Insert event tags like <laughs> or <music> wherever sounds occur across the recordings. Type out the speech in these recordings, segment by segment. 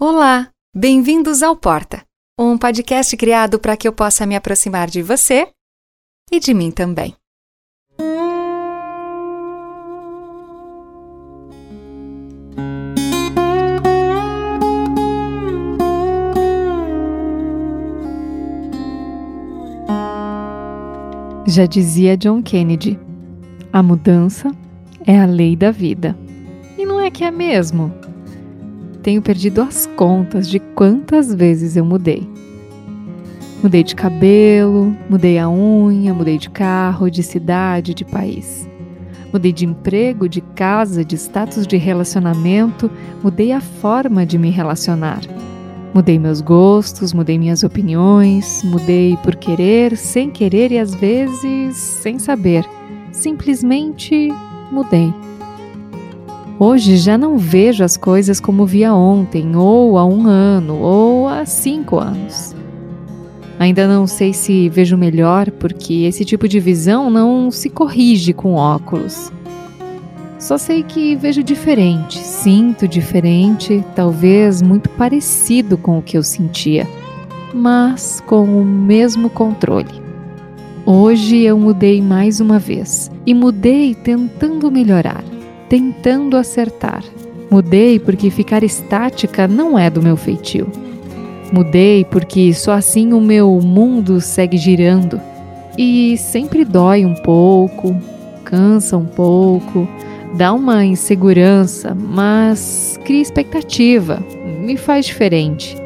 Olá, bem-vindos ao Porta, um podcast criado para que eu possa me aproximar de você e de mim também. Já dizia John Kennedy: a mudança é a lei da vida. E não é que é mesmo? Tenho perdido as contas de quantas vezes eu mudei. Mudei de cabelo, mudei a unha, mudei de carro, de cidade, de país. Mudei de emprego, de casa, de status de relacionamento, mudei a forma de me relacionar. Mudei meus gostos, mudei minhas opiniões, mudei por querer, sem querer e às vezes sem saber. Simplesmente mudei. Hoje já não vejo as coisas como via ontem, ou há um ano, ou há cinco anos. Ainda não sei se vejo melhor, porque esse tipo de visão não se corrige com óculos. Só sei que vejo diferente, sinto diferente, talvez muito parecido com o que eu sentia, mas com o mesmo controle. Hoje eu mudei mais uma vez e mudei tentando melhorar, tentando acertar. Mudei porque ficar estática não é do meu feitio. Mudei porque só assim o meu mundo segue girando e sempre dói um pouco, cansa um pouco dá uma insegurança, mas cria expectativa, me faz diferente.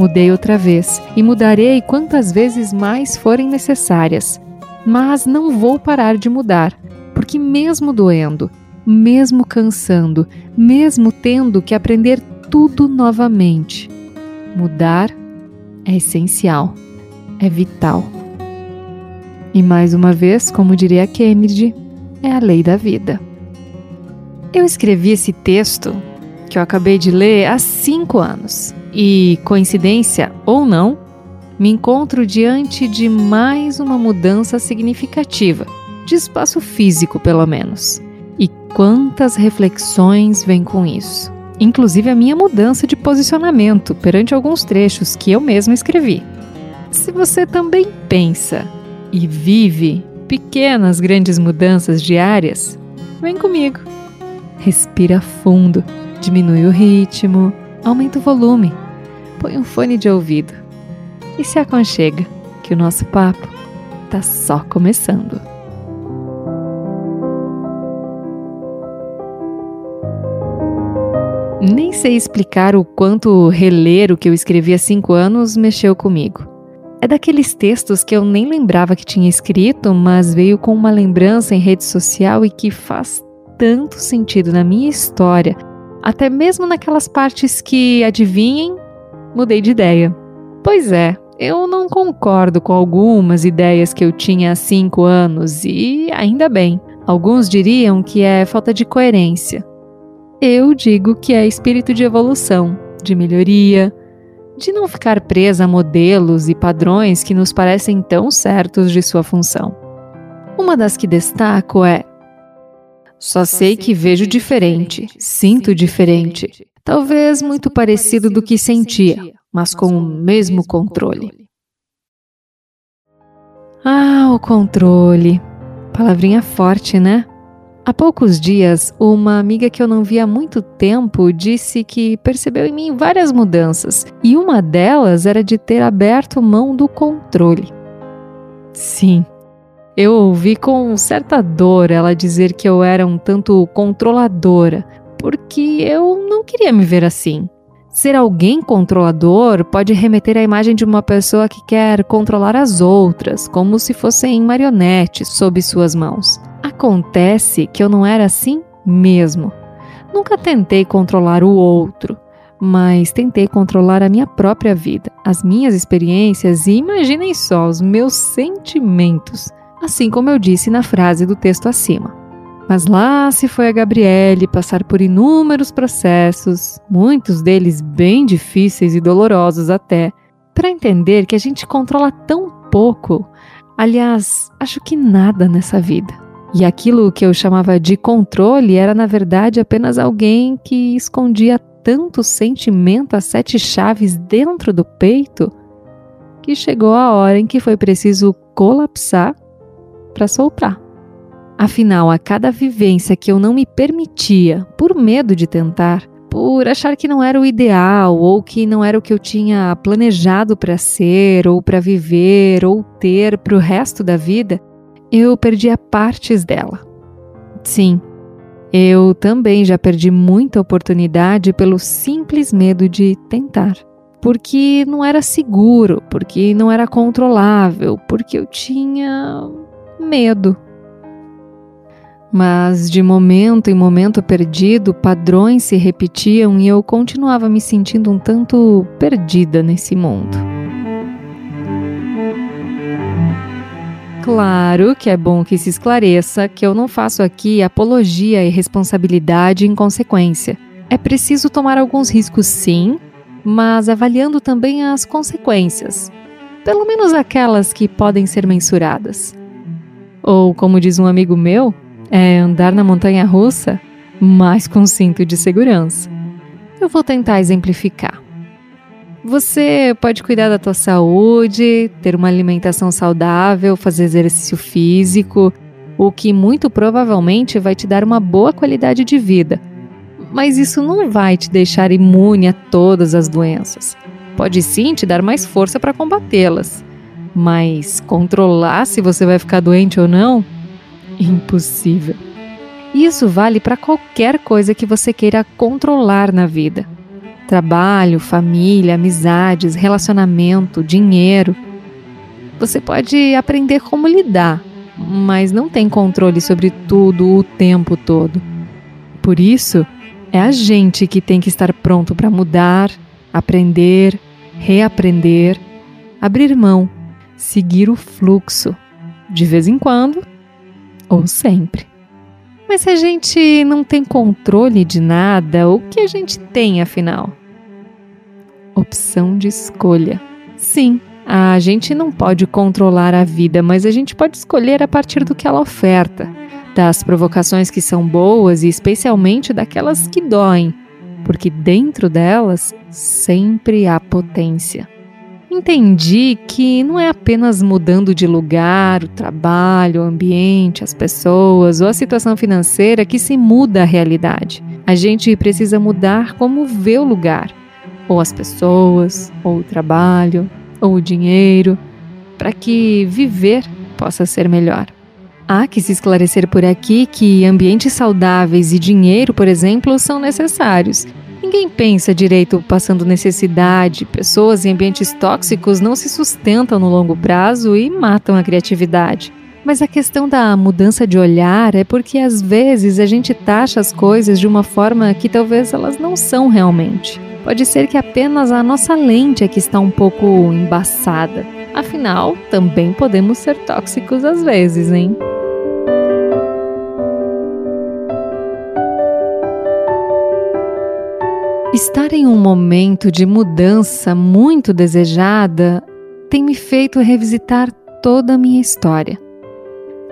Mudei outra vez e mudarei quantas vezes mais forem necessárias, mas não vou parar de mudar, porque mesmo doendo, mesmo cansando, mesmo tendo que aprender tudo novamente, mudar é essencial, é vital. E mais uma vez, como diria Kennedy, é a lei da vida. Eu escrevi esse texto que eu acabei de ler há cinco anos e, coincidência ou não, me encontro diante de mais uma mudança significativa, de espaço físico pelo menos. E quantas reflexões vêm com isso, inclusive a minha mudança de posicionamento perante alguns trechos que eu mesma escrevi. Se você também pensa e vive pequenas, grandes mudanças diárias, vem comigo. Respira fundo, diminui o ritmo, aumenta o volume, põe um fone de ouvido e se aconchega, que o nosso papo tá só começando. Nem sei explicar o quanto reler o que eu escrevi há cinco anos mexeu comigo. É daqueles textos que eu nem lembrava que tinha escrito, mas veio com uma lembrança em rede social e que faz tanto sentido na minha história, até mesmo naquelas partes que, adivinhem, mudei de ideia. Pois é, eu não concordo com algumas ideias que eu tinha há cinco anos e ainda bem. Alguns diriam que é falta de coerência. Eu digo que é espírito de evolução, de melhoria, de não ficar presa a modelos e padrões que nos parecem tão certos de sua função. Uma das que destaco é: só sei que vejo diferente, sinto diferente, talvez muito parecido do que sentia, mas com o mesmo controle. Ah, o controle. Palavrinha forte, né? Há poucos dias, uma amiga que eu não via há muito tempo disse que percebeu em mim várias mudanças e uma delas era de ter aberto mão do controle. Sim, eu ouvi com certa dor ela dizer que eu era um tanto controladora, porque eu não queria me ver assim. Ser alguém controlador pode remeter à imagem de uma pessoa que quer controlar as outras, como se fossem marionetes sob suas mãos. Acontece que eu não era assim mesmo. Nunca tentei controlar o outro, mas tentei controlar a minha própria vida, as minhas experiências e imaginem só os meus sentimentos, assim como eu disse na frase do texto acima. Mas lá se foi a Gabriele passar por inúmeros processos, muitos deles bem difíceis e dolorosos até, para entender que a gente controla tão pouco, aliás, acho que nada nessa vida E aquilo que eu chamava de controle era, na verdade, apenas alguém que escondia tanto sentimento a sete chaves dentro do peito que chegou a hora em que foi preciso colapsar para soltar. Afinal, a cada vivência que eu não me permitia, por medo de tentar, por achar que não era o ideal ou que não era o que eu tinha planejado para ser ou para viver ou ter para o resto da vida, eu perdia partes dela. Sim, eu também já perdi muita oportunidade pelo simples medo de tentar. Porque não era seguro, porque não era controlável, porque eu tinha medo. Mas de momento em momento perdido, padrões se repetiam e eu continuava me sentindo um tanto perdida nesse mundo. Claro que é bom que se esclareça que eu não faço aqui apologia e responsabilidade em consequência. É preciso tomar alguns riscos, sim, mas avaliando também as consequências, pelo menos aquelas que podem ser mensuradas. Ou, como diz um amigo meu, é andar na montanha russa, mas com cinto de segurança. Eu vou tentar exemplificar. Você pode cuidar da tua saúde, ter uma alimentação saudável, fazer exercício físico, o que muito provavelmente vai te dar uma boa qualidade de vida. Mas isso não vai te deixar imune a todas as doenças. Pode sim te dar mais força para combatê-las. Mas controlar se você vai ficar doente ou não? Impossível. Isso vale para qualquer coisa que você queira controlar na vida trabalho, família, amizades, relacionamento, dinheiro. Você pode aprender como lidar, mas não tem controle sobre tudo o tempo todo. Por isso, é a gente que tem que estar pronto para mudar, aprender, reaprender, abrir mão, seguir o fluxo, de vez em quando ou sempre. Mas se a gente não tem controle de nada, o que a gente tem afinal? opção de escolha. Sim, a gente não pode controlar a vida, mas a gente pode escolher a partir do que ela oferta, das provocações que são boas e especialmente daquelas que doem, porque dentro delas sempre há potência. Entendi que não é apenas mudando de lugar, o trabalho, o ambiente, as pessoas ou a situação financeira que se muda a realidade. A gente precisa mudar como vê o lugar ou as pessoas, ou o trabalho, ou o dinheiro, para que viver possa ser melhor. Há que se esclarecer por aqui que ambientes saudáveis e dinheiro, por exemplo, são necessários. Ninguém pensa direito passando necessidade. Pessoas em ambientes tóxicos não se sustentam no longo prazo e matam a criatividade. Mas a questão da mudança de olhar é porque às vezes a gente taxa as coisas de uma forma que talvez elas não são realmente. Pode ser que apenas a nossa lente é que está um pouco embaçada. Afinal, também podemos ser tóxicos às vezes, hein? Estar em um momento de mudança muito desejada tem me feito revisitar toda a minha história.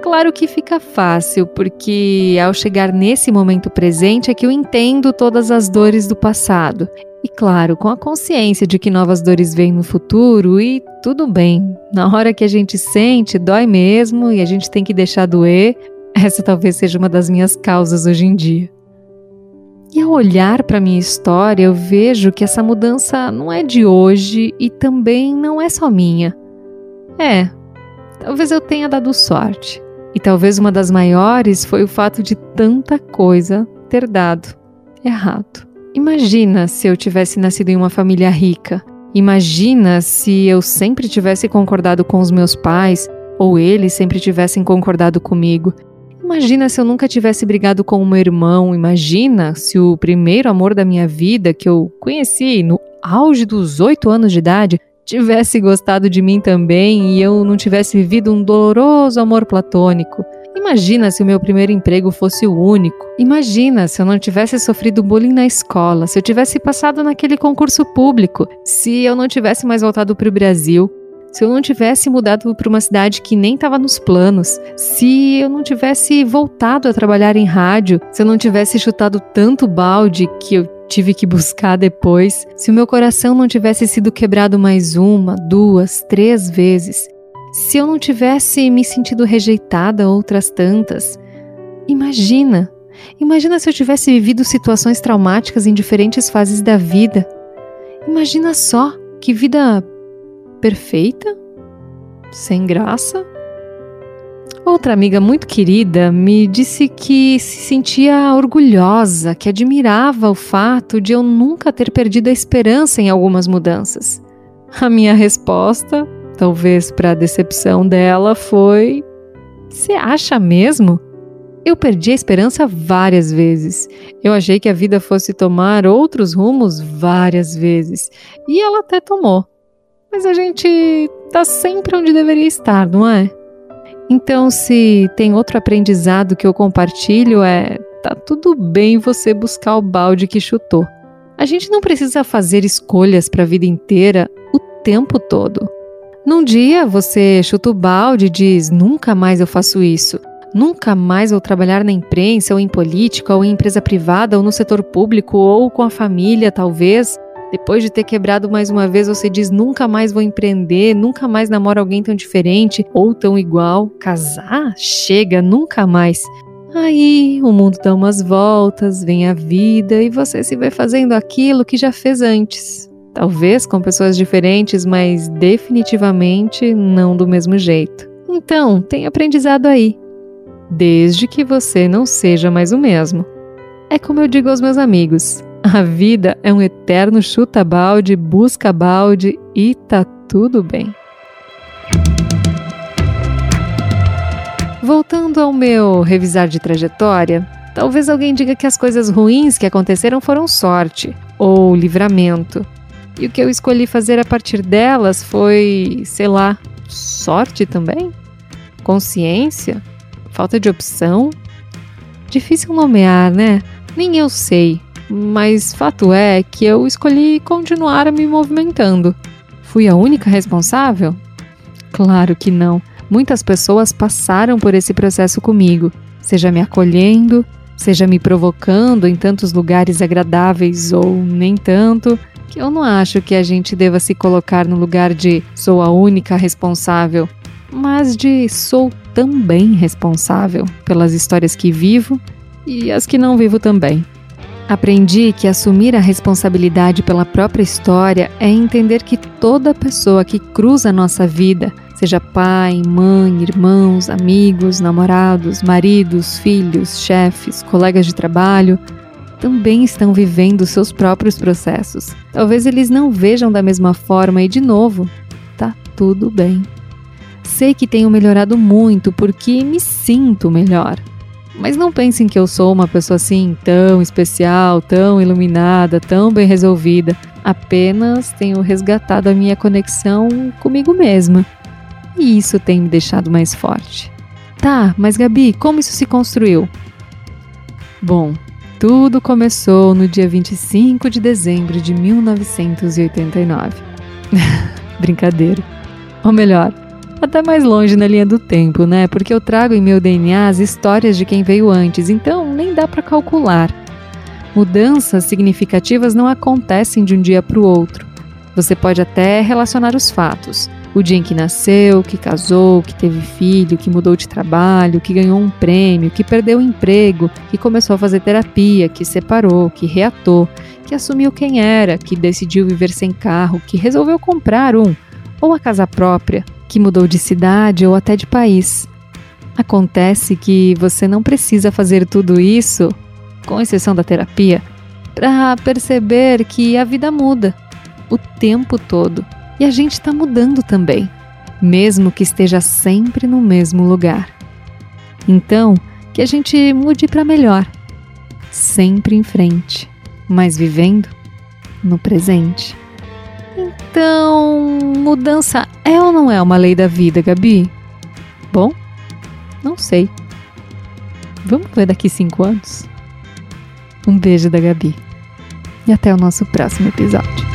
Claro que fica fácil, porque ao chegar nesse momento presente é que eu entendo todas as dores do passado. E claro, com a consciência de que novas dores vêm no futuro e tudo bem. Na hora que a gente sente, dói mesmo e a gente tem que deixar doer. Essa talvez seja uma das minhas causas hoje em dia. E ao olhar para minha história, eu vejo que essa mudança não é de hoje e também não é só minha. É, talvez eu tenha dado sorte. E talvez uma das maiores foi o fato de tanta coisa ter dado errado. Imagina se eu tivesse nascido em uma família rica. Imagina se eu sempre tivesse concordado com os meus pais ou eles sempre tivessem concordado comigo. Imagina se eu nunca tivesse brigado com o meu irmão. Imagina se o primeiro amor da minha vida, que eu conheci no auge dos oito anos de idade, tivesse gostado de mim também e eu não tivesse vivido um doloroso amor platônico. Imagina se o meu primeiro emprego fosse o único. Imagina se eu não tivesse sofrido bullying na escola, se eu tivesse passado naquele concurso público, se eu não tivesse mais voltado para o Brasil, se eu não tivesse mudado para uma cidade que nem estava nos planos, se eu não tivesse voltado a trabalhar em rádio, se eu não tivesse chutado tanto balde que eu tive que buscar depois, se o meu coração não tivesse sido quebrado mais uma, duas, três vezes, se eu não tivesse me sentido rejeitada outras tantas. Imagina, imagina se eu tivesse vivido situações traumáticas em diferentes fases da vida. Imagina só que vida perfeita? Sem graça? Outra amiga muito querida me disse que se sentia orgulhosa, que admirava o fato de eu nunca ter perdido a esperança em algumas mudanças. A minha resposta, talvez para a decepção dela, foi: Você acha mesmo? Eu perdi a esperança várias vezes. Eu achei que a vida fosse tomar outros rumos várias vezes. E ela até tomou. Mas a gente tá sempre onde deveria estar, não é? Então, se tem outro aprendizado que eu compartilho, é: tá tudo bem você buscar o balde que chutou. A gente não precisa fazer escolhas para a vida inteira o tempo todo. Num dia você chuta o balde e diz: nunca mais eu faço isso. Nunca mais vou trabalhar na imprensa, ou em política, ou em empresa privada, ou no setor público, ou com a família, talvez. Depois de ter quebrado mais uma vez, você diz: nunca mais vou empreender, nunca mais namoro alguém tão diferente ou tão igual. Casar? Chega, nunca mais. Aí o mundo dá umas voltas, vem a vida e você se vê fazendo aquilo que já fez antes. Talvez com pessoas diferentes, mas definitivamente não do mesmo jeito. Então, tem aprendizado aí. Desde que você não seja mais o mesmo. É como eu digo aos meus amigos: a vida é um eterno chuta-balde, busca-balde e tá tudo bem. Voltando ao meu revisar de trajetória, talvez alguém diga que as coisas ruins que aconteceram foram sorte ou livramento. E o que eu escolhi fazer a partir delas foi, sei lá, sorte também? Consciência? Falta de opção? Difícil nomear, né? Nem eu sei mas fato é que eu escolhi continuar me movimentando. Fui a única responsável? Claro que não. Muitas pessoas passaram por esse processo comigo, seja me acolhendo, seja me provocando em tantos lugares agradáveis ou nem tanto, que eu não acho que a gente deva se colocar no lugar de sou a única responsável, mas de sou também responsável pelas histórias que vivo e as que não vivo também. Aprendi que assumir a responsabilidade pela própria história é entender que toda pessoa que cruza a nossa vida, seja pai, mãe, irmãos, amigos, namorados, maridos, filhos, chefes, colegas de trabalho, também estão vivendo seus próprios processos. Talvez eles não vejam da mesma forma e, de novo, tá tudo bem. Sei que tenho melhorado muito porque me sinto melhor. Mas não pensem que eu sou uma pessoa assim tão especial, tão iluminada, tão bem resolvida. Apenas tenho resgatado a minha conexão comigo mesma. E isso tem me deixado mais forte. Tá, mas Gabi, como isso se construiu? Bom, tudo começou no dia 25 de dezembro de 1989. <laughs> Brincadeira. Ou melhor, até mais longe na linha do tempo, né? Porque eu trago em meu DNA as histórias de quem veio antes, então nem dá para calcular. Mudanças significativas não acontecem de um dia para o outro. Você pode até relacionar os fatos. O dia em que nasceu, que casou, que teve filho, que mudou de trabalho, que ganhou um prêmio, que perdeu o emprego, que começou a fazer terapia, que separou, que reatou, que assumiu quem era, que decidiu viver sem carro, que resolveu comprar um, ou a casa própria, que mudou de cidade ou até de país. Acontece que você não precisa fazer tudo isso, com exceção da terapia, para perceber que a vida muda o tempo todo e a gente está mudando também, mesmo que esteja sempre no mesmo lugar. Então, que a gente mude para melhor, sempre em frente, mas vivendo no presente. Então, mudança é ou não é uma lei da vida, Gabi? Bom, não sei. Vamos ver daqui cinco anos? Um beijo da Gabi. E até o nosso próximo episódio.